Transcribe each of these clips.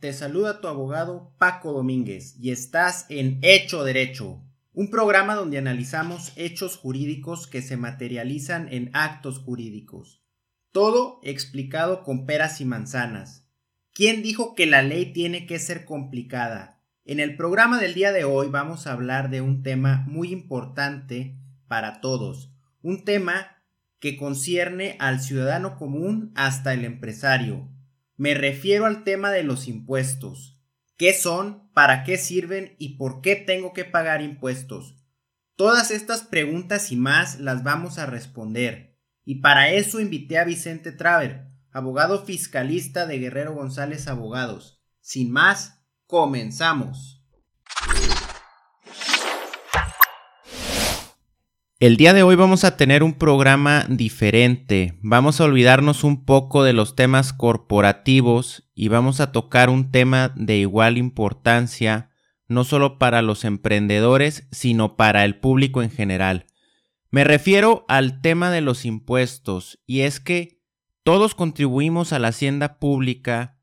te saluda tu abogado Paco Domínguez y estás en Hecho Derecho, un programa donde analizamos hechos jurídicos que se materializan en actos jurídicos. Todo explicado con peras y manzanas. ¿Quién dijo que la ley tiene que ser complicada? En el programa del día de hoy vamos a hablar de un tema muy importante para todos, un tema que concierne al ciudadano común hasta el empresario, me refiero al tema de los impuestos. ¿Qué son? ¿Para qué sirven? ¿Y por qué tengo que pagar impuestos? Todas estas preguntas y más las vamos a responder. Y para eso invité a Vicente Traver, abogado fiscalista de Guerrero González Abogados. Sin más, comenzamos. El día de hoy vamos a tener un programa diferente. Vamos a olvidarnos un poco de los temas corporativos y vamos a tocar un tema de igual importancia, no solo para los emprendedores, sino para el público en general. Me refiero al tema de los impuestos, y es que todos contribuimos a la hacienda pública.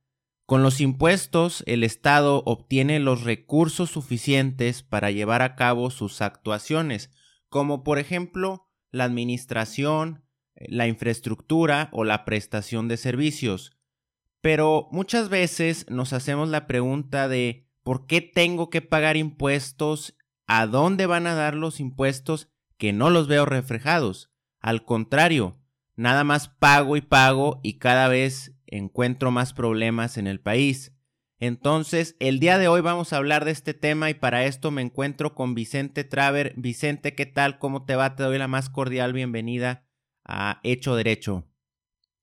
Con los impuestos, el Estado obtiene los recursos suficientes para llevar a cabo sus actuaciones, como por ejemplo la administración, eh, la infraestructura o la prestación de servicios. Pero muchas veces nos hacemos la pregunta de ¿por qué tengo que pagar impuestos? ¿A dónde van a dar los impuestos que no los veo reflejados? Al contrario, nada más pago y pago y cada vez encuentro más problemas en el país. Entonces, el día de hoy vamos a hablar de este tema y para esto me encuentro con Vicente Traver. Vicente, ¿qué tal? ¿Cómo te va? Te doy la más cordial bienvenida a Hecho Derecho.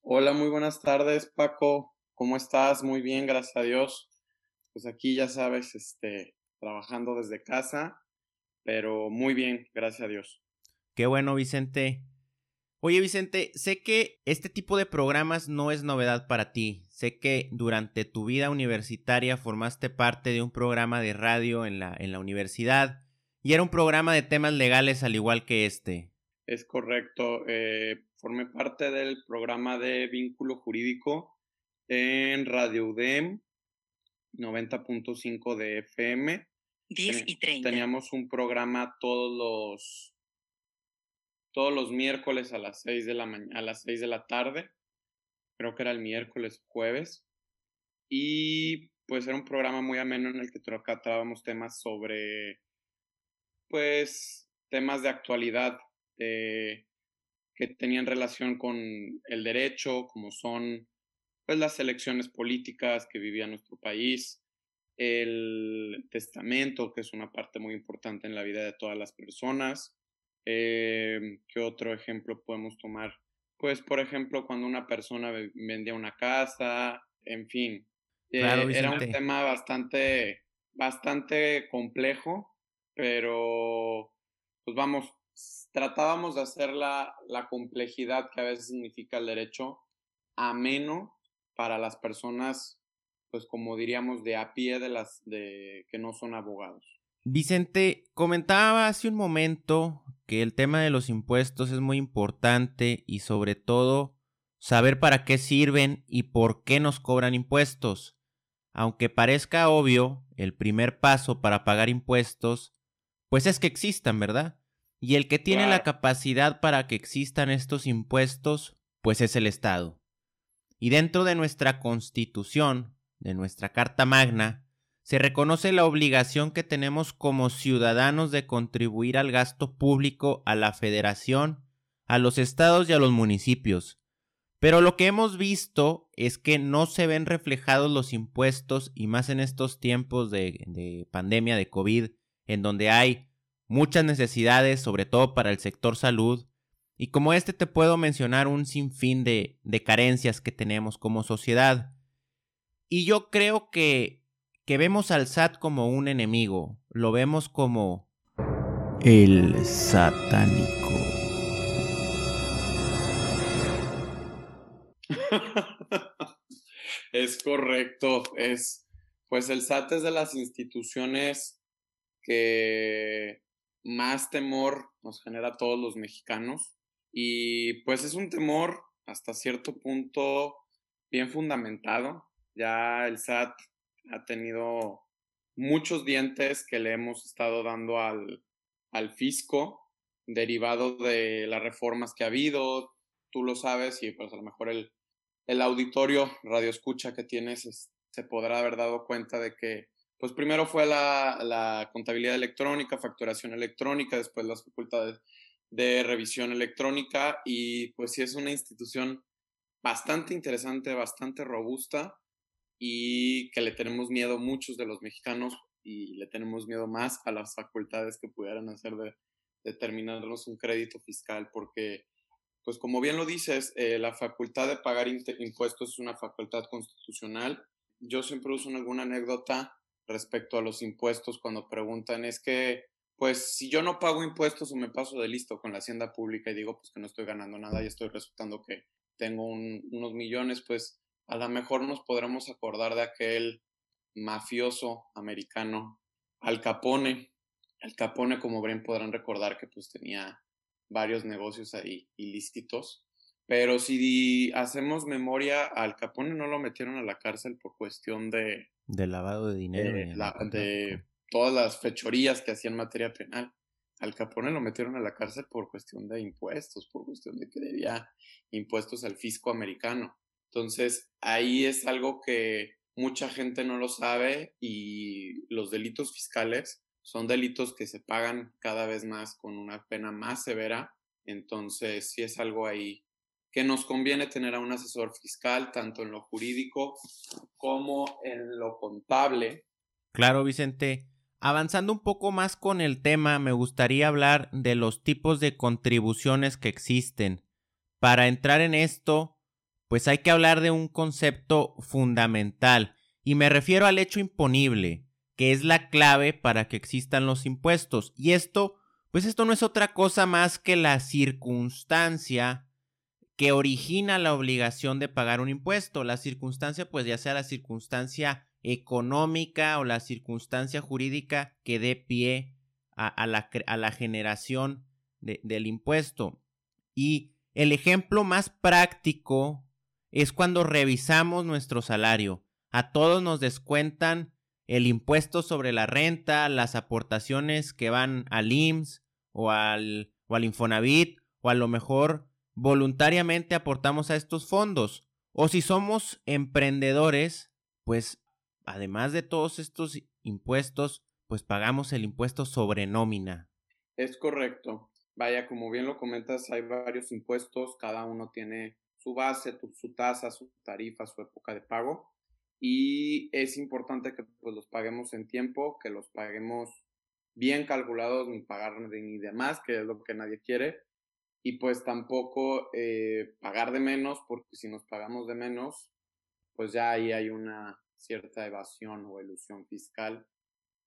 Hola, muy buenas tardes, Paco. ¿Cómo estás? Muy bien, gracias a Dios. Pues aquí ya sabes, este, trabajando desde casa, pero muy bien, gracias a Dios. Qué bueno, Vicente. Oye Vicente, sé que este tipo de programas no es novedad para ti. Sé que durante tu vida universitaria formaste parte de un programa de radio en la, en la universidad y era un programa de temas legales al igual que este. Es correcto. Eh, formé parte del programa de vínculo jurídico en Radio UDEM 90.5 de FM. 10 y 30. Teníamos un programa todos los todos los miércoles a las 6 de la a las 6 de la tarde. Creo que era el miércoles jueves. Y pues era un programa muy ameno en el que tratábamos temas sobre pues temas de actualidad que tenían relación con el derecho, como son pues las elecciones políticas que vivía nuestro país, el testamento, que es una parte muy importante en la vida de todas las personas, eh, ¿Qué otro ejemplo podemos tomar? Pues, por ejemplo, cuando una persona vendía una casa, en fin. Eh, era un tema bastante, bastante complejo, pero, pues vamos, tratábamos de hacer la, la complejidad que a veces significa el derecho ameno para las personas, pues como diríamos, de a pie de las de que no son abogados. Vicente, comentaba hace un momento que el tema de los impuestos es muy importante y sobre todo saber para qué sirven y por qué nos cobran impuestos. Aunque parezca obvio, el primer paso para pagar impuestos, pues es que existan, ¿verdad? Y el que tiene la capacidad para que existan estos impuestos, pues es el Estado. Y dentro de nuestra Constitución, de nuestra Carta Magna, se reconoce la obligación que tenemos como ciudadanos de contribuir al gasto público a la federación, a los estados y a los municipios. Pero lo que hemos visto es que no se ven reflejados los impuestos y más en estos tiempos de, pandemia de COVID, en donde hay muchas necesidades, sobre todo para el sector salud. Y como este te puedo mencionar un sinfín de, de carencias que tenemos como sociedad. Y yo creo que que vemos al SAT como un enemigo, lo vemos como el satánico. es correcto, es pues el SAT es de las instituciones que más temor nos genera a todos los mexicanos y pues es un temor hasta cierto punto bien fundamentado. Ya el SAT ha tenido muchos dientes que le hemos estado dando al, al fisco derivado de las reformas que ha habido. Tú lo sabes y pues a lo mejor el, el auditorio radio escucha que tienes se podrá haber dado cuenta de que pues primero fue la, la, contabilidad electrónica, facturación electrónica, después las facultades de revisión electrónica y pues sí es una institución bastante interesante, bastante robusta y que le tenemos miedo muchos de los mexicanos y le tenemos miedo más a las facultades que pudieran hacer de determinarnos un crédito fiscal porque pues como bien lo dices, eh, la facultad de pagar impuestos es una facultad constitucional. Yo siempre uso alguna anécdota respecto a los impuestos cuando preguntan, es que, pues si yo no pago impuestos o me paso de listo con la hacienda pública y digo, pues que no estoy ganando nada y estoy resultando que tengo unos millones, pues a lo mejor nos podremos acordar de aquel mafioso americano, Al Capone. Al Capone, como bien podrán recordar, que pues tenía varios negocios ahí ilícitos. Pero si hacemos memoria, Al Capone no lo metieron a la cárcel por cuestión de... De lavado de dinero. de todas las fechorías que hacían materia penal. Al Capone lo metieron a la cárcel por cuestión de impuestos, por cuestión de que debía impuestos al fisco americano. Entonces, ahí es algo que mucha gente no lo sabe y los delitos fiscales son delitos que se pagan cada vez más con una pena más severa. Entonces, sí es algo ahí que nos conviene tener a un asesor fiscal, tanto en lo jurídico como en lo contable. Claro, Vicente. Avanzando un poco más con el tema, me gustaría hablar de los tipos de contribuciones que existen. Para entrar en esto, pues hay que hablar de un concepto fundamental, y me refiero al hecho imponible, que es la clave para que existan los impuestos. Y esto, pues esto no es otra cosa más que la circunstancia que origina la obligación de pagar un impuesto. La circunstancia, pues ya sea la circunstancia económica o la circunstancia jurídica que dé pie a, la, a la, generación del impuesto. Y el ejemplo más práctico es cuando revisamos nuestro salario. A todos nos descuentan el impuesto sobre la renta, las aportaciones que van al IMSS o al, o al Infonavit, o a lo mejor voluntariamente aportamos a estos fondos. O si somos emprendedores, pues además de todos estos impuestos, pues pagamos el impuesto sobre nómina. Es correcto. Vaya, como bien lo comentas, hay varios impuestos, cada uno tiene su base, su tasa, su tarifa, su época de pago. Y es importante que pues, los paguemos en tiempo, que los paguemos bien calculados, ni pagar ni de más, que es lo que nadie quiere. Y pues tampoco eh, pagar de menos, porque si nos pagamos de menos, pues ya ahí hay una cierta evasión o ilusión fiscal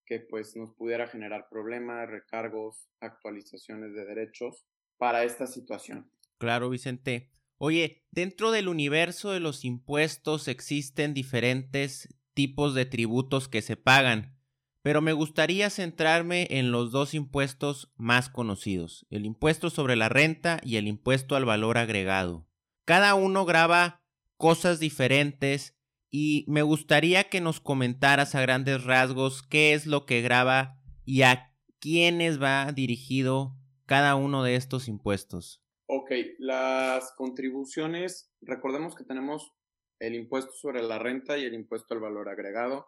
que pues nos pudiera generar problemas, recargos, actualizaciones de derechos para esta situación. Claro, Vicente. Oye, dentro del universo de los impuestos existen diferentes tipos de tributos que se pagan, pero me gustaría centrarme en los dos impuestos más conocidos, el impuesto sobre la renta y el impuesto al valor agregado. Cada uno graba cosas diferentes y me gustaría que nos comentaras a grandes rasgos qué es lo que graba y a quiénes va dirigido cada uno de estos impuestos. Ok, las contribuciones, recordemos que tenemos el impuesto sobre la renta y el impuesto al valor agregado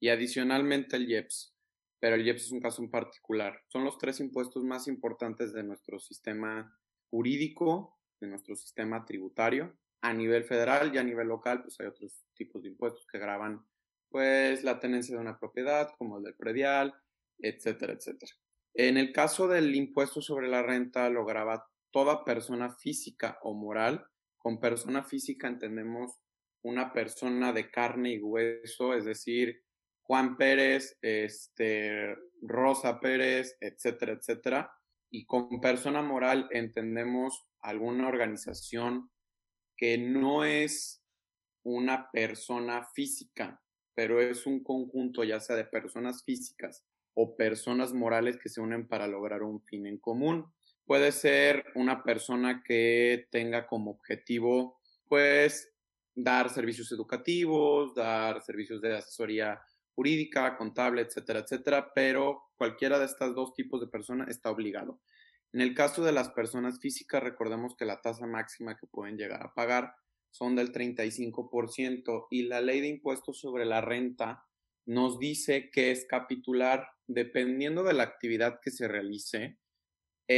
y adicionalmente el IEPS, pero el IEPS es un caso en particular. Son los tres impuestos más importantes de nuestro sistema jurídico, de nuestro sistema tributario a nivel federal y a nivel local, pues hay otros tipos de impuestos que graban pues la tenencia de una propiedad, como el del predial, etcétera, etcétera. En el caso del impuesto sobre la renta, lo graba toda persona física o moral. Con persona física entendemos una persona de carne y hueso, es decir, Juan Pérez, este, Rosa Pérez, etcétera, etcétera. Y con persona moral entendemos alguna organización que no es una persona física, pero es un conjunto ya sea de personas físicas o personas morales que se unen para lograr un fin en común. Puede ser una persona que tenga como objetivo, pues, dar servicios educativos, dar servicios de asesoría jurídica, contable, etcétera, etcétera, pero cualquiera de estos dos tipos de personas está obligado. En el caso de las personas físicas, recordemos que la tasa máxima que pueden llegar a pagar son del 35% y la ley de impuestos sobre la renta nos dice que es capitular, dependiendo de la actividad que se realice,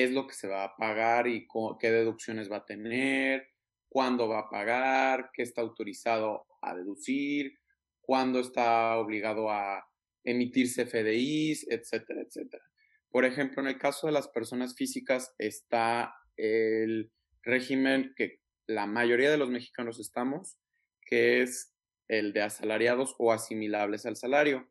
es lo que se va a pagar y qué deducciones va a tener, cuándo va a pagar, qué está autorizado a deducir, cuándo está obligado a emitirse FDIs, etcétera, etcétera. Por ejemplo, en el caso de las personas físicas está el régimen que la mayoría de los mexicanos estamos, que es el de asalariados o asimilables al salario.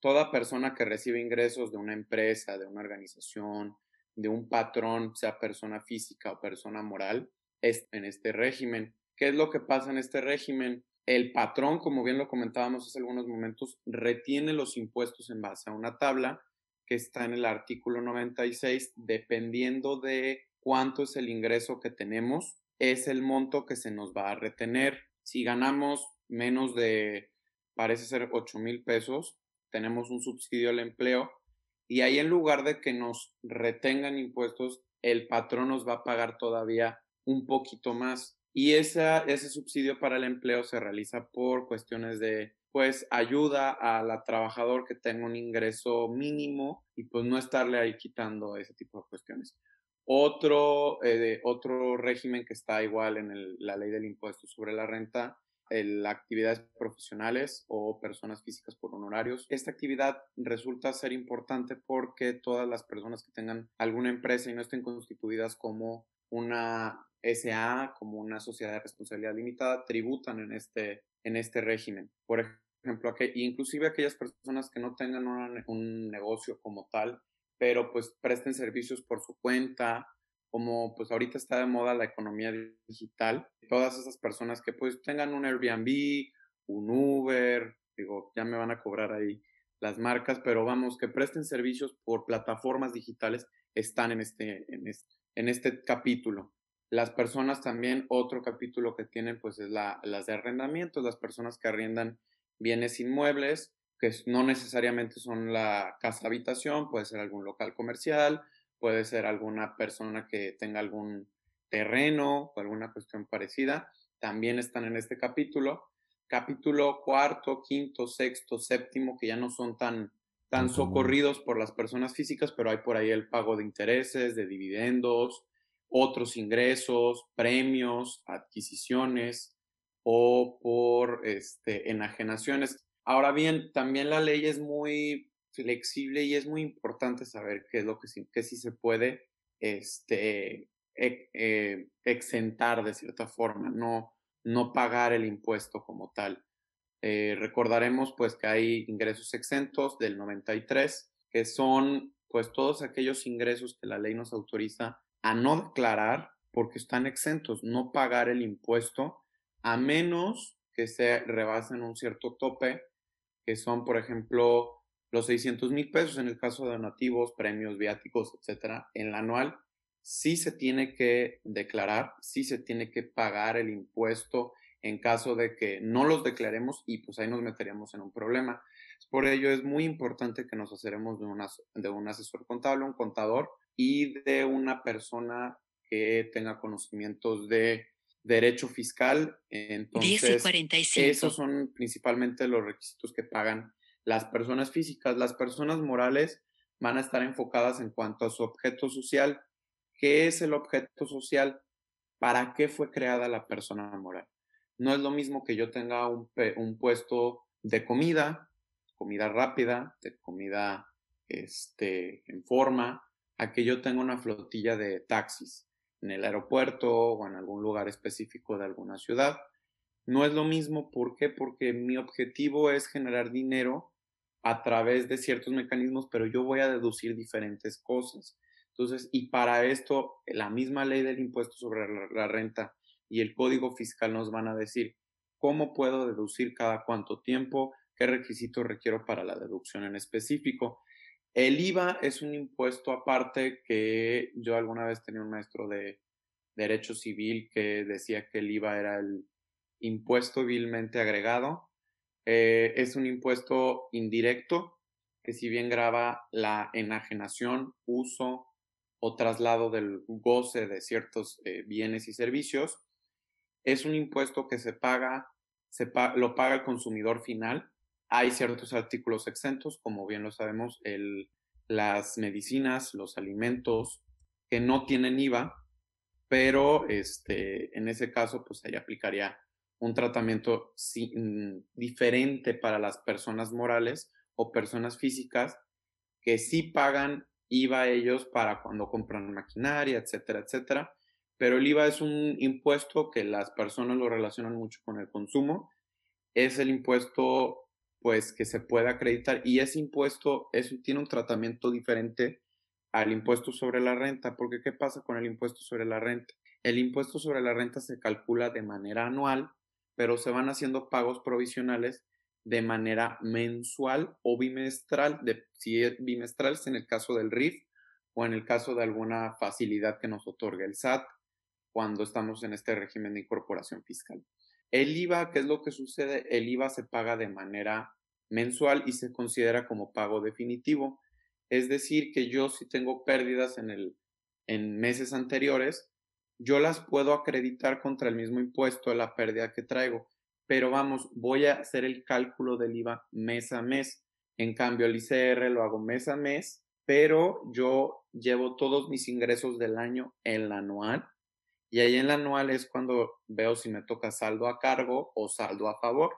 Toda persona que recibe ingresos de una empresa, de una organización, de un patrón, sea persona física o persona moral, es en este régimen. ¿Qué es lo que pasa en este régimen? El patrón, como bien lo comentábamos hace algunos momentos, retiene los impuestos en base a una tabla que está en el artículo 96, dependiendo de cuánto es el ingreso que tenemos, es el monto que se nos va a retener. Si ganamos menos de, parece ser 8 mil pesos, tenemos un subsidio al empleo y ahí en lugar de que nos retengan impuestos, el patrón nos va a pagar todavía un poquito más. Y esa, ese subsidio para el empleo se realiza por cuestiones de, pues, ayuda a la trabajador que tenga un ingreso mínimo y pues no estarle ahí quitando ese tipo de cuestiones. Otro, eh, otro régimen que está igual en la ley del impuesto sobre la renta las actividades profesionales o personas físicas por honorarios. Esta actividad resulta ser importante porque todas las personas que tengan alguna empresa y no estén constituidas como una SA, como una sociedad de responsabilidad limitada, tributan en este, en este régimen. Por ejemplo, inclusive aquellas personas que no tengan un negocio como tal, pero pues presten servicios por su cuenta como pues ahorita está de moda la economía digital, todas esas personas que pues tengan un Airbnb, un Uber, digo, ya me van a cobrar ahí las marcas, pero vamos, que presten servicios por plataformas digitales están en este, en este, en este capítulo. Las personas también, otro capítulo que tienen pues es la, las de arrendamiento, las personas que arriendan bienes inmuebles, que no necesariamente son la casa habitación, puede ser algún local comercial, puede ser alguna persona que tenga algún terreno o alguna cuestión parecida, también están en este capítulo. Capítulo cuarto, quinto, sexto, séptimo, que ya no son tan, tan socorridos por las personas físicas, pero hay por ahí el pago de intereses, de dividendos, otros ingresos, premios, adquisiciones o por este, enajenaciones. Ahora bien, también la ley es muy flexible y es muy importante saber qué es lo que sí, que sí se puede este, eh, exentar de cierta forma, no, no pagar el impuesto como tal. Eh, recordaremos pues que hay ingresos exentos del 93, que son pues todos aquellos ingresos que la ley nos autoriza a no declarar porque están exentos, no pagar el impuesto a menos que se rebasen un cierto tope, que son por ejemplo los 600 mil pesos en el caso de donativos, premios, viáticos, etcétera, en el anual, sí se tiene que declarar, sí se tiene que pagar el impuesto en caso de que no los declaremos y pues ahí nos meteríamos en un problema. Por ello es muy importante que nos aceremos de, de un asesor contable, un contador y de una persona que tenga conocimientos de derecho fiscal. Entonces, esos son principalmente los requisitos que pagan las personas físicas, las personas morales van a estar enfocadas en cuanto a su objeto social. ¿Qué es el objeto social? ¿Para qué fue creada la persona moral? No es lo mismo que yo tenga un, puesto de comida, comida rápida, de comida este, en forma, a que yo tenga una flotilla de taxis en el aeropuerto o en algún lugar específico de alguna ciudad. No es lo mismo, ¿por qué? Porque mi objetivo es generar dinero a través de ciertos mecanismos, pero yo voy a deducir diferentes cosas. Entonces, y para esto, la misma ley del impuesto sobre la, renta y el código fiscal nos van a decir cómo puedo deducir cada cuánto tiempo, qué requisitos requiero para la deducción en específico. El IVA es un impuesto aparte que yo alguna vez tenía un maestro de derecho civil que decía que el IVA era el impuesto vilmente agregado. Eh, es un impuesto indirecto que si bien graba la enajenación, uso o traslado del goce de ciertos eh, bienes y servicios, es un impuesto que se paga, se lo paga el consumidor final. Hay ciertos artículos exentos, como bien lo sabemos, el, las medicinas, los alimentos que no tienen IVA, pero este, en ese caso, pues ahí aplicaría un tratamiento mm, diferente para las personas morales o personas físicas que sí pagan IVA ellos para cuando compran maquinaria, etcétera, etcétera. Pero el IVA es un impuesto que las personas lo relacionan mucho con el consumo. Es el impuesto pues que se puede acreditar y ese impuesto es, tiene un tratamiento diferente al impuesto sobre la renta, porque ¿qué pasa con el impuesto sobre la renta? El impuesto sobre la renta se calcula de manera anual, pero se van haciendo pagos provisionales de manera mensual o bimestral, de, si es bimestral es en el caso del RIF o en el caso de alguna facilidad que nos otorga el SAT cuando estamos en este régimen de incorporación fiscal. El IVA, ¿qué es lo que sucede? El IVA se paga de manera mensual y se considera como pago definitivo. Es decir, que yo si tengo pérdidas en, el, en meses anteriores, yo las puedo acreditar contra el mismo impuesto de la pérdida que traigo. Pero vamos, voy a hacer el cálculo del IVA mes a mes. En cambio, el ICR lo hago mes a mes, pero yo llevo todos mis ingresos del año en la anual. Y ahí en la anual es cuando veo si me toca saldo a cargo o saldo a favor,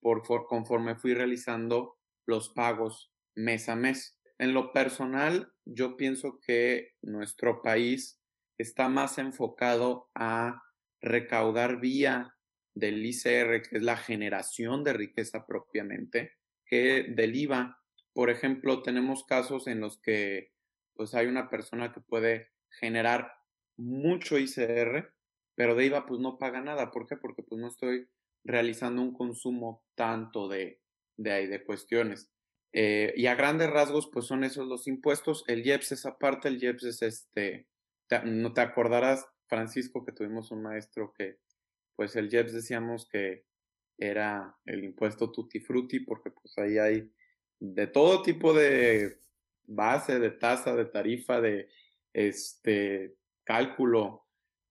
por, conforme fui realizando los pagos mes a mes. En lo personal, yo pienso que nuestro país está más enfocado a recaudar vía del ICR, que es la generación de riqueza propiamente, que del IVA. Por ejemplo, tenemos casos en los que pues hay una persona que puede generar mucho ICR, pero de IVA pues no paga nada. ¿Por qué? Porque pues no estoy realizando un consumo tanto de, de ahí, de cuestiones. Eh, y a grandes rasgos, pues son esos los impuestos. El IEPS es aparte, el IEPS es este, no te acordarás, Francisco, que tuvimos un maestro que, pues el IEPS decíamos que era el impuesto tutti frutti, porque pues ahí hay de todo tipo de base, de tasa, de tarifa, de este cálculo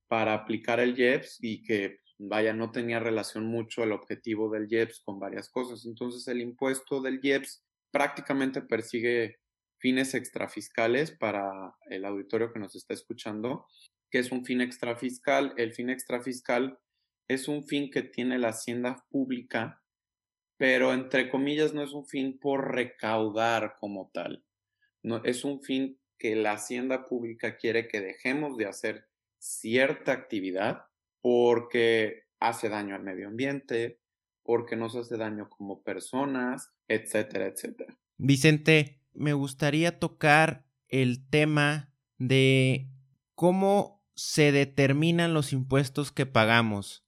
para aplicar el IEPS y que vaya, no tenía relación mucho el objetivo del IEPS con varias cosas. Entonces el impuesto del IEPS prácticamente persigue fines extrafiscales para el auditorio que nos está escuchando. que es un fin extrafiscal? El fin extrafiscal es un fin que tiene la hacienda pública, pero entre comillas no es un fin por recaudar como tal. No, es un fin que la hacienda pública quiere que dejemos de hacer cierta actividad porque hace daño al medio ambiente, porque nos hace daño como personas, etcétera, etcétera. Vicente, me gustaría tocar el tema de cómo se determinan los impuestos que pagamos.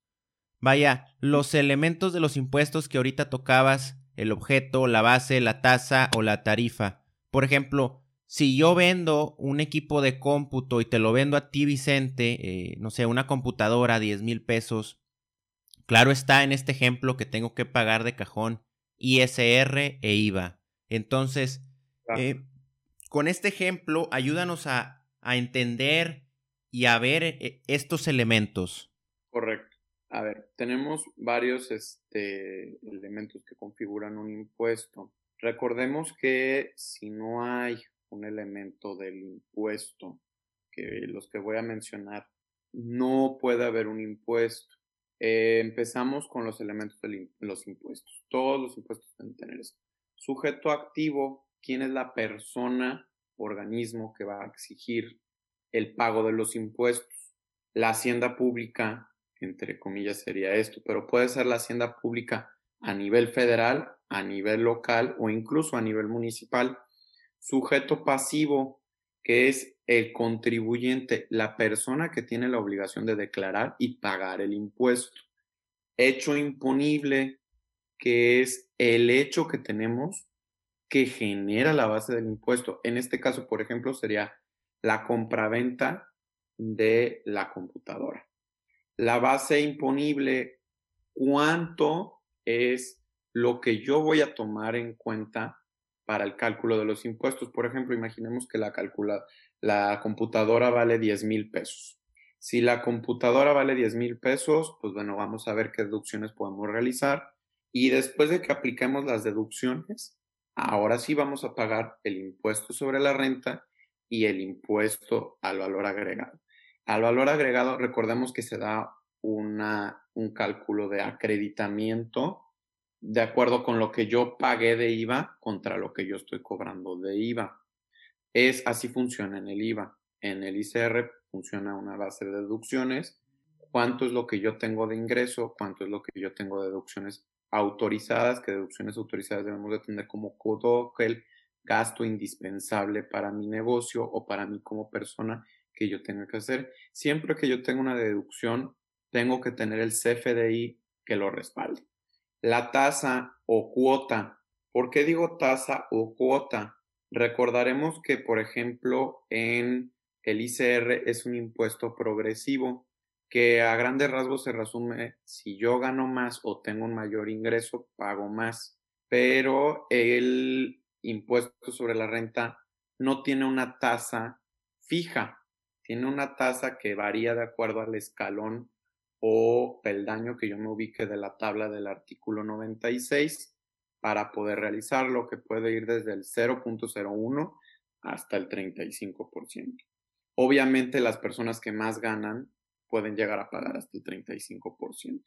Vaya, los elementos de los impuestos que ahorita tocabas, el objeto, la base, la tasa o la tarifa. Por ejemplo, si yo vendo un equipo de cómputo y te lo vendo a ti, Vicente, eh, no sé, una computadora, 10 mil pesos, claro está en este ejemplo que tengo que pagar de cajón ISR e IVA. Entonces, eh, con este ejemplo, ayúdanos a, a entender y a ver eh, estos elementos. Correcto. A ver, tenemos varios este, elementos que configuran un impuesto. Recordemos que si no hay un elemento del impuesto, que los que voy a mencionar, no puede haber un impuesto. Eh, empezamos con los elementos de los impuestos. Todos los impuestos deben tener eso. Sujeto activo quién es la persona, organismo que va a exigir el pago de los impuestos. La hacienda pública, entre comillas, sería esto, pero puede ser la hacienda pública a nivel federal a nivel local o incluso a nivel municipal. Sujeto pasivo, que es el contribuyente, la persona que tiene la obligación de declarar y pagar el impuesto. Hecho imponible, que es el hecho que tenemos que genera la base del impuesto. En este caso, por ejemplo, sería la compraventa de la computadora. La base imponible, ¿cuánto es lo que yo voy a tomar en cuenta para el cálculo de los impuestos? Por ejemplo, imaginemos que la, la computadora vale 10 mil pesos. Si la computadora vale 10 mil pesos, pues bueno, vamos a ver qué deducciones podemos realizar. Y después de que apliquemos las deducciones, ahora sí vamos a pagar el impuesto sobre la renta y el impuesto al valor agregado. Al valor agregado, recordemos que se da una, un cálculo de acreditamiento de acuerdo con lo que yo pagué de IVA contra lo que yo estoy cobrando de IVA. Es así funciona en el IVA. En el ICR funciona una base de deducciones. ¿Cuánto es lo que yo tengo de ingreso? ¿Cuánto es lo que yo tengo de deducciones autorizadas? Que deducciones autorizadas debemos de tener como todo el gasto indispensable para mi negocio o para mí como persona que yo tenga que hacer. Siempre que yo tenga una deducción, tengo que tener el CFDI que lo respalde. La tasa o cuota. ¿Por qué digo tasa o cuota? Recordaremos que, por ejemplo, en el ICR es un impuesto progresivo que a grandes rasgos se resume, si yo gano más o tengo un mayor ingreso, pago más. Pero el impuesto sobre la renta no tiene una tasa fija, tiene una tasa que varía de acuerdo al escalón o peldaño que yo me ubique de la tabla del artículo 96 para poder realizarlo, que puede ir desde el 0.01 hasta el 35%. Obviamente las personas que más ganan pueden llegar a pagar hasta el 35%.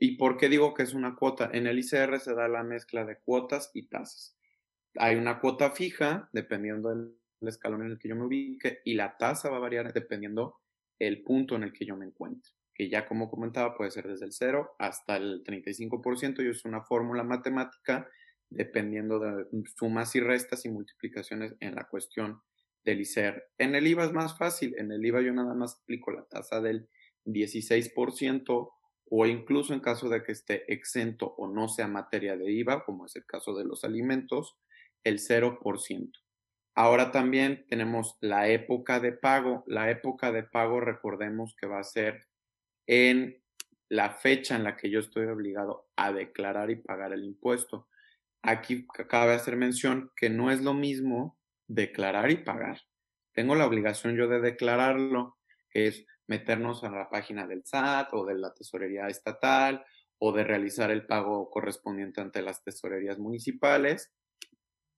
¿Y por qué digo que es una cuota? En el ICR se da la mezcla de cuotas y tasas. Hay una cuota fija, dependiendo del escalón en el que yo me ubique, y la tasa va a variar dependiendo el punto en el que yo me encuentre, que ya como comentaba puede ser desde el 0 hasta el 35%, y es una fórmula matemática dependiendo de sumas y restas y multiplicaciones en la cuestión del ICR. En el IVA es más fácil, en el IVA yo nada más aplico la tasa del 16% o incluso en caso de que esté exento o no sea materia de IVA, como es el caso de los alimentos, el 0%. Ahora también tenemos la época de pago. La época de pago recordemos que va a ser en la fecha en la que yo estoy obligado a declarar y pagar el impuesto. Aquí cabe hacer mención que no es lo mismo declarar y pagar. Tengo la obligación yo de declararlo, que es meternos a la página del SAT o de la tesorería estatal o de realizar el pago correspondiente ante las tesorerías municipales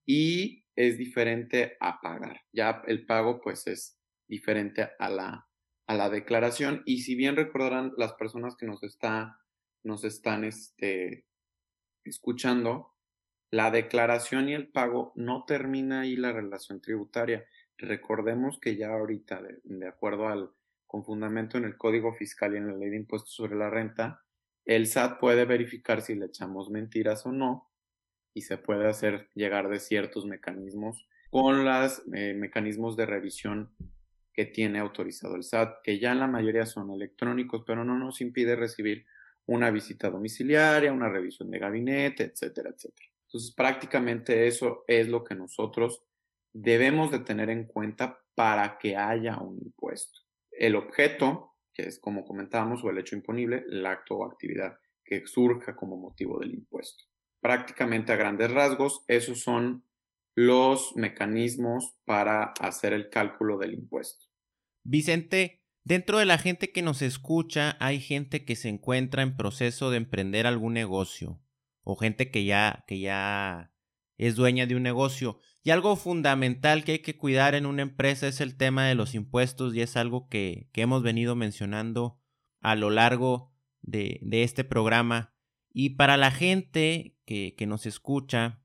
y es diferente a pagar. Ya el pago pues es diferente a la, a la declaración y si bien recordarán las personas que nos, está, nos están este, escuchando, la declaración y el pago no termina ahí la relación tributaria. Recordemos que ya ahorita, de, acuerdo al con fundamento en el Código Fiscal y en la Ley de Impuestos sobre la Renta, el SAT puede verificar si le echamos mentiras o no y se puede hacer llegar de ciertos mecanismos con los eh, mecanismos de revisión que tiene autorizado el SAT, que ya en la mayoría son electrónicos, pero no nos impide recibir una visita domiciliaria, una revisión de gabinete, etcétera, etcétera. Entonces, prácticamente eso es lo que nosotros debemos de tener en cuenta para que haya un impuesto. El objeto, que es como comentábamos, o el hecho imponible, el acto o actividad que surja como motivo del impuesto. Prácticamente a grandes rasgos, esos son los mecanismos para hacer el cálculo del impuesto. Vicente, dentro de la gente que nos escucha hay gente que se encuentra en proceso de emprender algún negocio o gente que ya, que ya es dueña de un negocio. Y algo fundamental que hay que cuidar en una empresa es el tema de los impuestos y es algo que, que hemos venido mencionando a lo largo de, de, este programa. Y para la gente que, que nos escucha,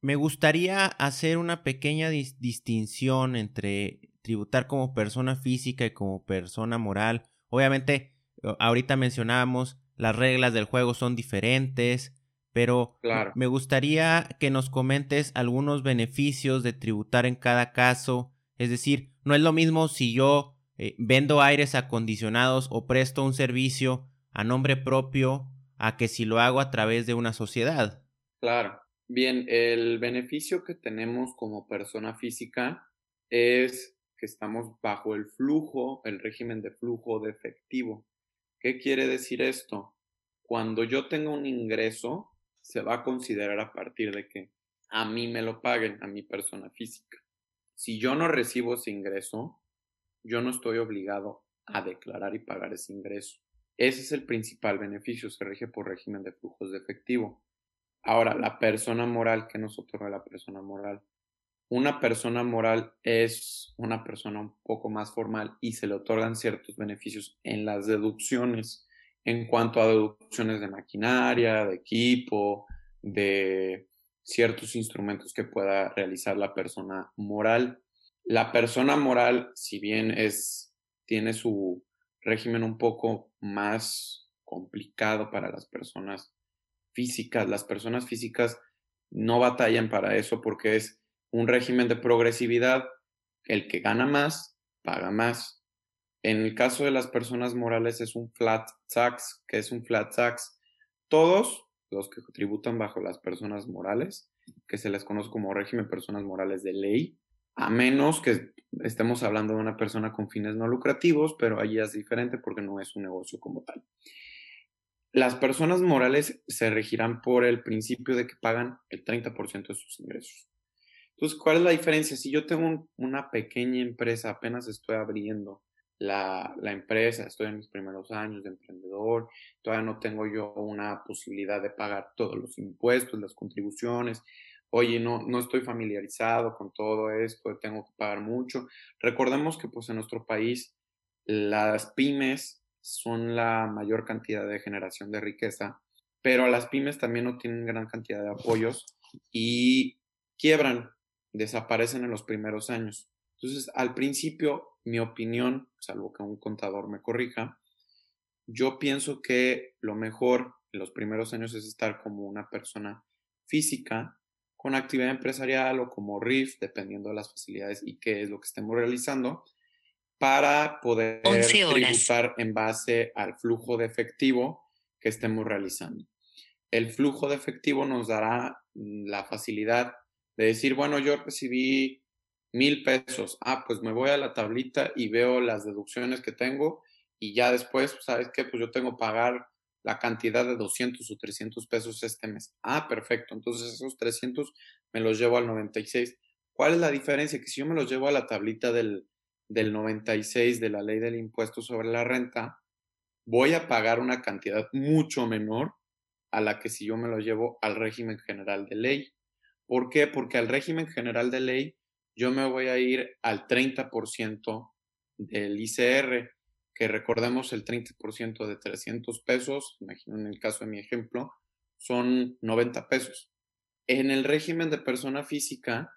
me gustaría hacer una pequeña distinción entre tributar como persona física y como persona moral. Obviamente, ahorita mencionábamos, las reglas del juego son diferentes, pero me gustaría que nos comentes algunos beneficios de tributar en cada caso. Es decir, no es lo mismo si yo eh, vendo aires acondicionados o presto un servicio a nombre propio a que si lo hago a través de una sociedad. Claro. Bien, el beneficio que tenemos como persona física es que estamos bajo el flujo, el régimen de flujo de efectivo. ¿Qué quiere decir esto? Cuando yo tengo un ingreso, se va a considerar a partir de que a mí me lo paguen, a mi persona física. Si yo no recibo ese ingreso, yo no estoy obligado a declarar y pagar ese ingreso. Ese es el principal beneficio, se rige por régimen de flujos de efectivo. Ahora, la persona moral, ¿qué nos otorga la persona moral? Una persona moral es una persona un poco más formal y se le otorgan ciertos beneficios en las deducciones, en cuanto a deducciones de maquinaria, de equipo, de ciertos instrumentos que pueda realizar la persona moral. La persona moral, si bien es, tiene su régimen un poco más complicado para las personas físicas. Las personas físicas no batallan para eso porque es un régimen de progresividad. El que gana más, paga más. En el caso de las personas morales es un flat tax, que es un flat tax. Todos los que tributan bajo las personas morales, que se les conoce como régimen personas morales de ley, a menos que estemos hablando de una persona con fines no lucrativos, pero allí es diferente porque no es un negocio como tal. Las personas morales se regirán por el principio de que pagan el 30% de sus ingresos. Entonces, ¿cuál es la diferencia? Si yo tengo una pequeña empresa, apenas estoy abriendo la, la, empresa, estoy en mis primeros años de emprendedor, todavía no tengo yo una posibilidad de pagar todos los impuestos, las contribuciones, oye, no, no estoy familiarizado con todo esto, tengo que pagar mucho. Recordemos que pues en nuestro país las pymes son la mayor cantidad de generación de riqueza, pero las pymes también no tienen gran cantidad de apoyos y quiebran, desaparecen en los primeros años. Entonces, al principio, mi opinión, salvo que un contador me corrija, yo pienso que lo mejor en los primeros años es estar como una persona física con actividad empresarial o como RIF, dependiendo de las facilidades y qué es lo que estemos realizando, para poder tributar en base al flujo de efectivo que estemos realizando. El flujo de efectivo nos dará mm, la facilidad de decir, bueno, yo recibí mil pesos, ah, pues me voy a la tablita y veo las deducciones que tengo y ya después, ¿sabes qué? Pues yo tengo que pagar la cantidad de 200 o 300 pesos este mes. Ah, perfecto. Entonces esos 300 me los llevo al 96. ¿Cuál es la diferencia? Que si yo me los llevo a la tablita del, del 96 de la ley del impuesto sobre la renta, voy a pagar una cantidad mucho menor a la que si yo me lo llevo al régimen general de ley. ¿Por qué? Porque al régimen general de ley yo me voy a ir al 30% del ICR, que recordemos el 30% de 300 pesos, imagino en el caso de mi ejemplo, son 90 pesos. En el régimen de persona física,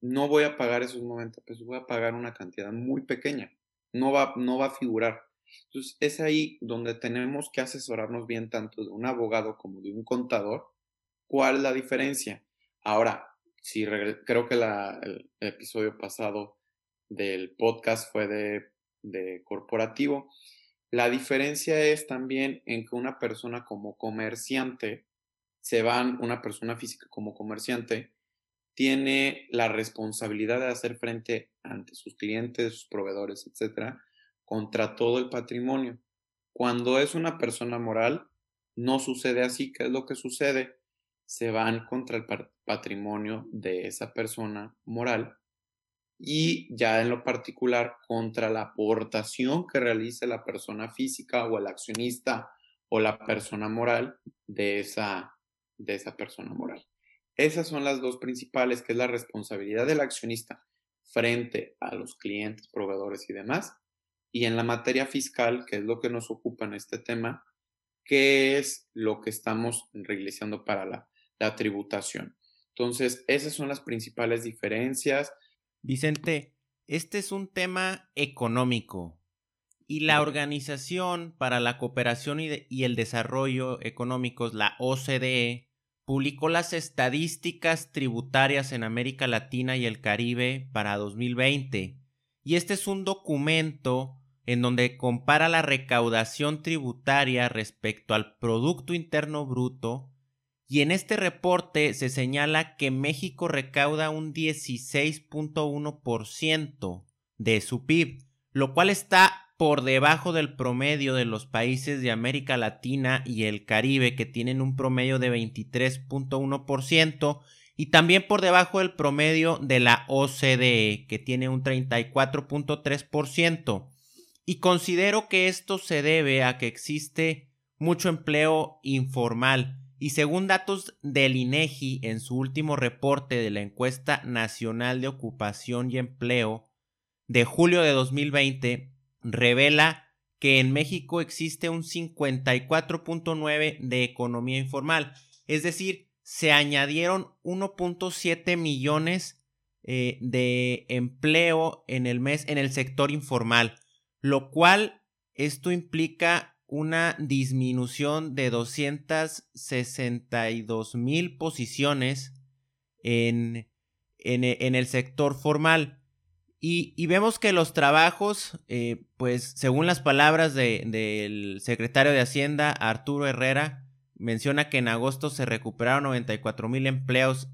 no voy a pagar esos 90 pesos, voy a pagar una cantidad muy pequeña, no va, no va a figurar. Entonces, es ahí donde tenemos que asesorarnos bien tanto de un abogado como de un contador. ¿Cuál es la diferencia? Ahora, si creo que el, episodio pasado del podcast fue de, de corporativo, la diferencia es también en que una persona como comerciante, se van, una persona física como comerciante, tiene la responsabilidad de hacer frente ante sus clientes, sus proveedores, etcétera, contra todo el patrimonio. Cuando es una persona moral, no sucede así. ¿Qué es lo que sucede? Se van contra el patrimonio de esa persona moral y ya en lo particular contra la aportación que realice la persona física o el accionista o la persona moral de esa, de esa persona moral. Esas son las dos principales, que es la responsabilidad del accionista frente a los clientes, proveedores y demás. Y en la materia fiscal, que es lo que nos ocupa en este tema, ¿qué es lo que estamos realizando para la, la tributación? Entonces, esas son las principales diferencias. Vicente, este es un tema económico y la Organización para la Cooperación y, y el Desarrollo Económicos, la OCDE, publicó las estadísticas tributarias en América Latina y el Caribe para 2020. Y este es un documento en donde compara la recaudación tributaria respecto al Producto Interno Bruto y en este reporte se señala que México recauda un 16.1% de su PIB, lo cual está por debajo del promedio de los países de América Latina y el Caribe que tienen un promedio de 23.1% y también por debajo del promedio de la OCDE que tiene un 34.3%. Y considero que esto se debe a que existe mucho empleo informal y según datos del INEGI en su último reporte de la encuesta nacional de ocupación y empleo de julio de 2020 revela que en México existe un 54.9 de economía informal, es decir, se añadieron 1.7 millones eh, de empleo en el mes en el sector informal, lo cual esto implica una disminución de 262 mil posiciones en, en el sector formal. Y, vemos que los trabajos, eh, pues según las palabras del secretario de Hacienda, Arturo Herrera, menciona que en agosto se recuperaron 94 mil empleos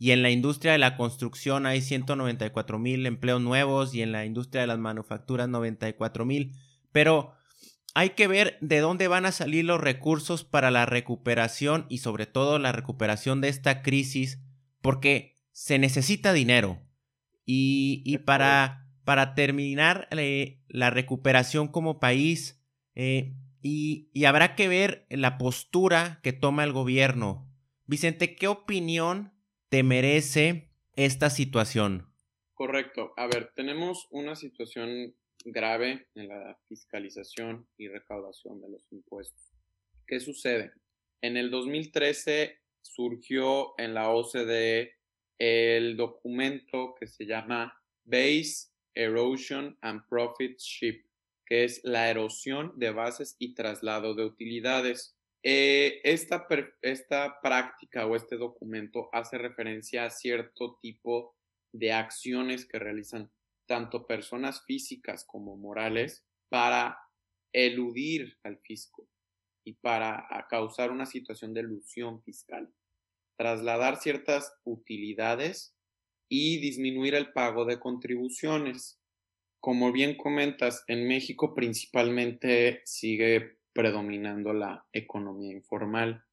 y en la industria de la construcción hay 194 mil empleos nuevos y en la industria de las manufacturas 94 mil. Pero hay que ver de dónde van a salir los recursos para la recuperación y sobre todo la recuperación de esta crisis porque se necesita dinero. Y, para, para terminar eh, la recuperación como país, eh, y, y, habrá que ver la postura que toma el gobierno. Vicente, ¿qué opinión te merece esta situación? Correcto. A ver, tenemos una situación grave en la fiscalización y recaudación de los impuestos. ¿Qué sucede? En el 2013 surgió en la OCDE el documento que se llama Base Erosion and Profit Ship, que es la erosión de bases y traslado de utilidades. Eh, esta, esta práctica o este documento hace referencia a cierto tipo de acciones que realizan tanto personas físicas como morales para eludir al fisco y para causar una situación de ilusión fiscal trasladar ciertas utilidades y disminuir el pago de contribuciones. Como bien comentas, en México principalmente sigue predominando la economía informal.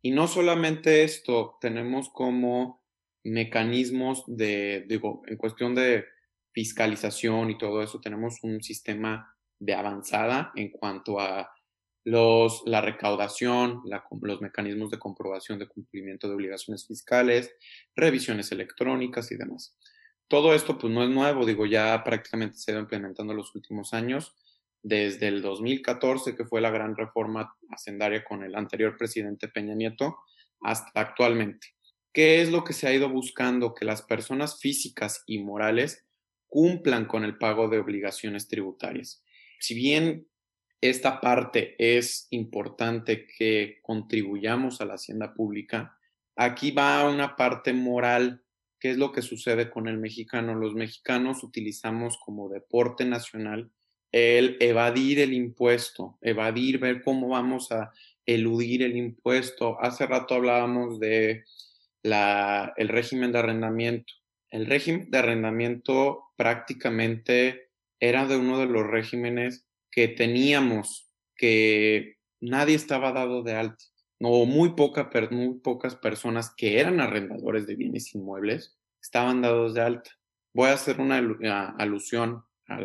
Y no solamente esto, tenemos como mecanismos de, digo, en cuestión de fiscalización y todo eso, tenemos un sistema de avanzada en cuanto a los, la recaudación, los mecanismos de comprobación de cumplimiento de obligaciones fiscales, revisiones electrónicas y demás. Todo esto pues no es nuevo, digo, ya prácticamente se ha ido implementando en los últimos años, desde el 2014, que fue la gran reforma hacendaria con el anterior presidente Peña Nieto, hasta actualmente. ¿Qué es lo que se ha ido buscando? Que las personas físicas y morales cumplan con el pago de obligaciones tributarias. Si bien esta parte es importante que contribuyamos a la hacienda pública. Aquí va una parte moral, ¿qué es lo que sucede con el mexicano? Los mexicanos utilizamos como deporte nacional el evadir el impuesto, evadir, ver cómo vamos a eludir el impuesto. Hace rato hablábamos de el régimen de arrendamiento. El régimen de arrendamiento prácticamente era de uno de los regímenes que teníamos que nadie estaba dado de alta, o muy, poca, muy pocas personas que eran arrendadores de bienes inmuebles estaban dados de alta. Voy a hacer una alusión a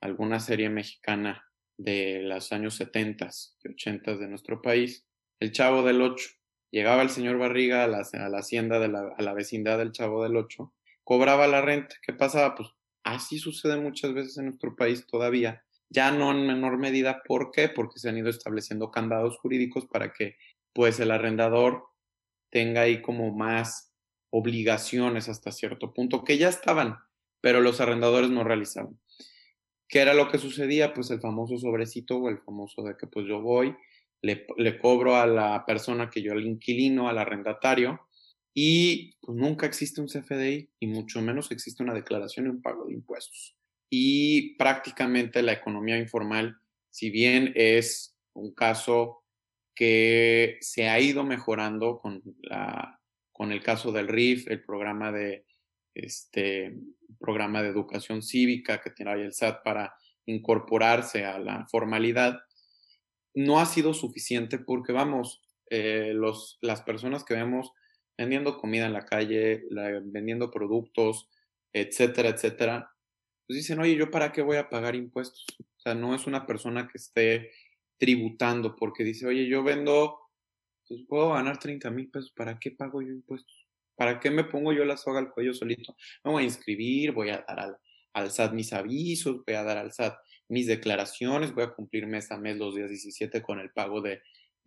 alguna serie mexicana de los años 70 y 80 de nuestro país, El Chavo del Ocho. Llegaba el señor Barriga a la, a la hacienda de la, a la vecindad del Chavo del Ocho, cobraba la renta. ¿Qué pasaba? Pues así sucede muchas veces en nuestro país todavía ya no en menor medida. ¿Por qué? Porque se han ido estableciendo candados jurídicos para que pues el arrendador tenga ahí como más obligaciones hasta cierto punto, que ya estaban, pero los arrendadores no realizaban. ¿Qué era lo que sucedía? Pues el famoso sobrecito o el famoso de que pues yo voy le, le cobro a la persona que yo, al inquilino, al arrendatario, y pues, nunca existe un CFDI y mucho menos existe una declaración y un pago de impuestos. Y prácticamente la economía informal, si bien es un caso que se ha ido mejorando con, la, con el caso del RIF, el programa de, este, programa de educación cívica que tiene el SAT para incorporarse a la formalidad, no ha sido suficiente porque, vamos, eh, los, las personas que vemos vendiendo comida en la calle, vendiendo productos, etcétera, etcétera, pues dicen, oye, ¿yo para qué voy a pagar impuestos? O sea, no es una persona que esté tributando porque dice, oye, yo vendo, pues puedo ganar 30 mil pesos, ¿para qué pago yo impuestos? ¿Para qué me pongo yo la soga al cuello solito? Me voy a inscribir, voy a dar al, al SAT mis avisos, voy a dar al SAT mis declaraciones, voy a cumplir mes a mes los días 17 con el pago de,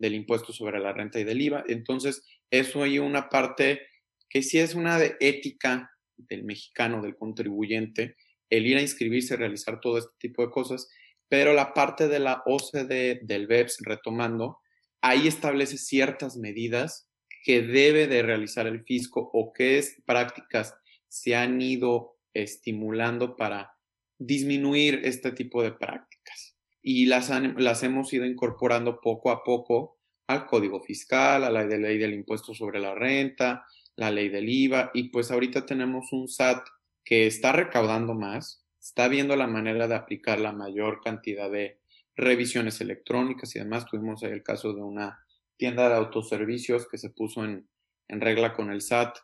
del impuesto sobre la renta y del IVA. Entonces, eso hay una parte que sí es una de ética del mexicano, del contribuyente, el ir a inscribirse, realizar todo este tipo de cosas, pero la parte de la OCDE del BEPS, retomando, ahí establece ciertas medidas que debe de realizar el fisco o qué prácticas se han ido estimulando para disminuir este tipo de prácticas. Y las, las hemos ido incorporando poco a poco al Código Fiscal, a la ley del impuesto sobre la renta, la ley del IVA, y pues ahorita tenemos un SAT que está recaudando más, está viendo la manera de aplicar la mayor cantidad de revisiones electrónicas y además tuvimos el caso de una tienda de autoservicios que se puso en, en regla con el SAT.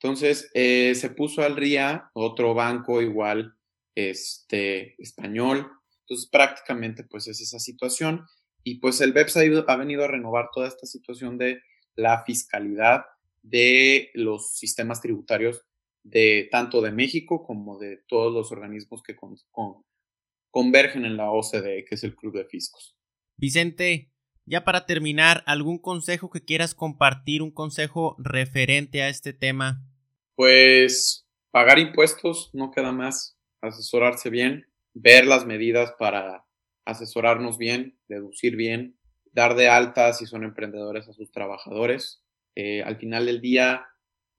Entonces, eh, se puso al RIA, otro banco igual, este, español. Entonces, prácticamente, pues es esa situación. Y pues el BEPS ha, venido a renovar toda esta situación de la fiscalidad de los sistemas tributarios de tanto de México como de todos los organismos que convergen en la OCDE, que es el Club de Fiscos. Vicente, ya para terminar, ¿algún consejo que quieras compartir, un consejo referente a este tema? Pues pagar impuestos, no queda más, asesorarse bien, ver las medidas para asesorarnos bien, deducir bien, dar de alta si son emprendedores a sus trabajadores. Eh, al final del día,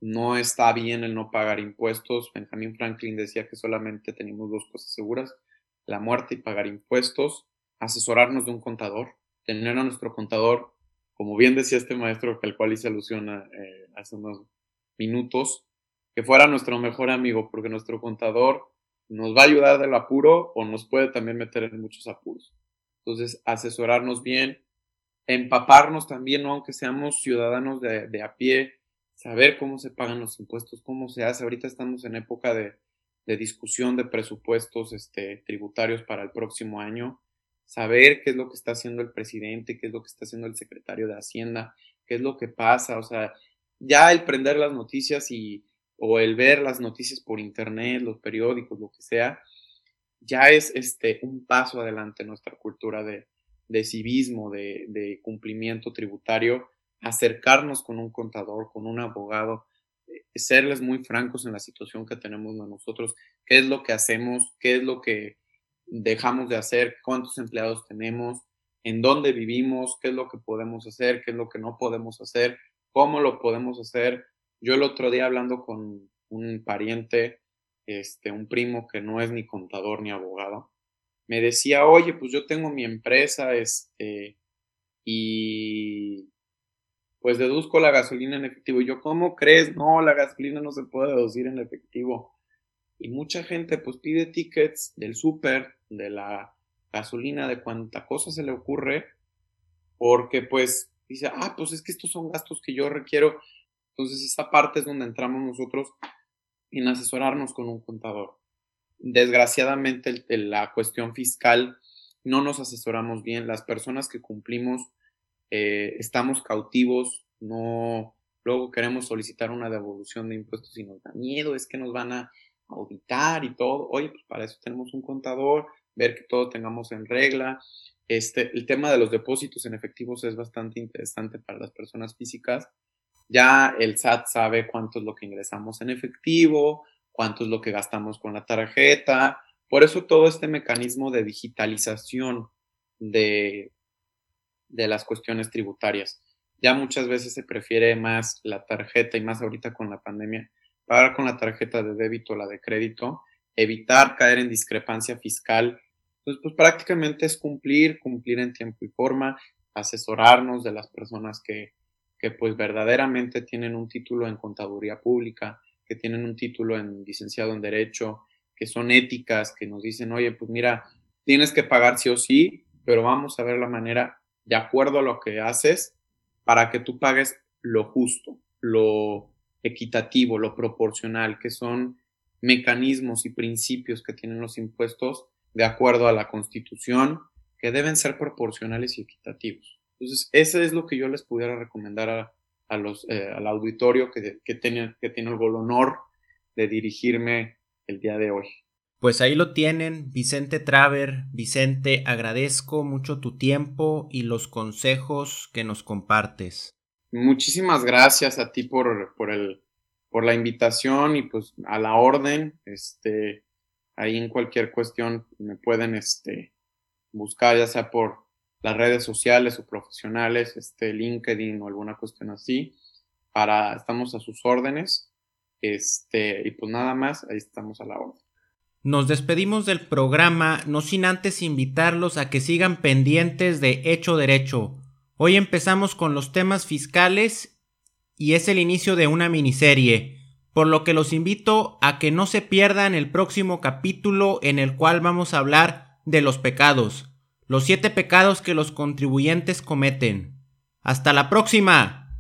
no está bien el no pagar impuestos. Benjamin Franklin decía que solamente tenemos dos cosas seguras, la muerte y pagar impuestos, asesorarnos de un contador, tener a nuestro contador, como bien decía este maestro al cual hice alusión eh, hace unos minutos, que fuera nuestro mejor amigo, porque nuestro contador nos va a ayudar del apuro o nos puede también meter en muchos apuros. Entonces, asesorarnos bien, empaparnos también, aunque seamos ciudadanos de, de, a pie, saber cómo se pagan los impuestos, cómo se hace. Ahorita estamos en época de, de discusión de presupuestos este, tributarios para el próximo año. Saber qué es lo que está haciendo el presidente, qué es lo que está haciendo el secretario de Hacienda, qué es lo que pasa. O sea, ya el prender las noticias y o el ver las noticias por internet, los periódicos, lo que sea, ya es este, un paso adelante en nuestra cultura de, de civismo, de, de, cumplimiento tributario, acercarnos con un contador, con un abogado, eh, serles muy francos en la situación que tenemos nosotros, qué es lo que hacemos, qué es lo que dejamos de hacer, cuántos empleados tenemos, en dónde vivimos, qué es lo que podemos hacer, qué es lo que no podemos hacer, cómo lo podemos hacer, yo el otro día hablando con un pariente, este, un primo que no es ni contador ni abogado, me decía, oye, pues yo tengo mi empresa, este, y pues deduzco la gasolina en efectivo. Y yo, ¿cómo crees? No, la gasolina no se puede deducir en efectivo. Y mucha gente pues pide tickets del súper, de la gasolina, de cuánta cosa se le ocurre, porque pues dice, ah, pues es que estos son gastos que yo requiero entonces, esta parte es donde entramos nosotros en asesorarnos con un contador. Desgraciadamente, la cuestión fiscal no nos asesoramos bien. Las personas que cumplimos eh, estamos cautivos, no, luego queremos solicitar una devolución de impuestos y nos da miedo, es que nos van a auditar y todo. Oye, pues para eso tenemos un contador, ver que todo tengamos en regla. Este, el tema de los depósitos en efectivos es bastante interesante para las personas físicas ya el SAT sabe cuánto es lo que ingresamos en efectivo, cuánto es lo que gastamos con la tarjeta. Por eso todo este mecanismo de digitalización de, de las cuestiones tributarias. Ya muchas veces se prefiere más la tarjeta y más ahorita con la pandemia, pagar con la tarjeta de débito o la de crédito, evitar caer en discrepancia fiscal. Entonces, pues prácticamente es cumplir, cumplir en tiempo y forma, asesorarnos de las personas que, que pues verdaderamente tienen un título en contaduría pública, que tienen un título en licenciado en derecho, que son éticas, que nos dicen, oye, pues mira, tienes que pagar sí o sí, pero vamos a ver la manera de acuerdo a lo que haces para que tú pagues lo justo, lo equitativo, lo proporcional, que son mecanismos y principios que tienen los impuestos de acuerdo a la constitución, que deben ser proporcionales y equitativos. Entonces, eso es lo que yo les pudiera recomendar a, los, eh, al auditorio que, que, tiene, que tiene el honor de dirigirme el día de hoy. Pues ahí lo tienen, Vicente Traver. Vicente, agradezco mucho tu tiempo y los consejos que nos compartes. Muchísimas gracias a ti por, por, el, por la invitación y pues a la orden. Este, ahí en cualquier cuestión me pueden este, buscar, ya sea por las redes sociales o profesionales, este, LinkedIn o alguna cuestión así. Para, estamos a sus órdenes. Este, y pues nada más, ahí estamos a la hora. Nos despedimos del programa, no sin antes invitarlos a que sigan pendientes de Hecho Derecho. Hoy empezamos con los temas fiscales y es el inicio de una miniserie, por lo que los invito a que no se pierdan el próximo capítulo en el cual vamos a hablar de los pecados, los siete pecados que los contribuyentes cometen. Hasta la próxima.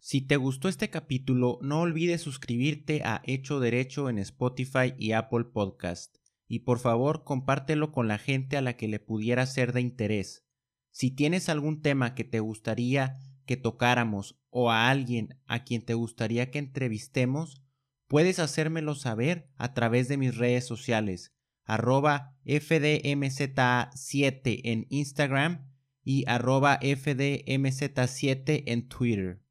Si te gustó este capítulo, no olvides suscribirte a Hecho Derecho en Spotify y Apple Podcast. Y por favor, compártelo con la gente a la que le pudiera ser de interés. Si tienes algún tema que te gustaría que tocáramos o a alguien a quien te gustaría que entrevistemos, puedes hacérmelo saber a través de mis redes sociales, arroba FDMZ7 en Instagram y arroba FDMZ7 en Twitter.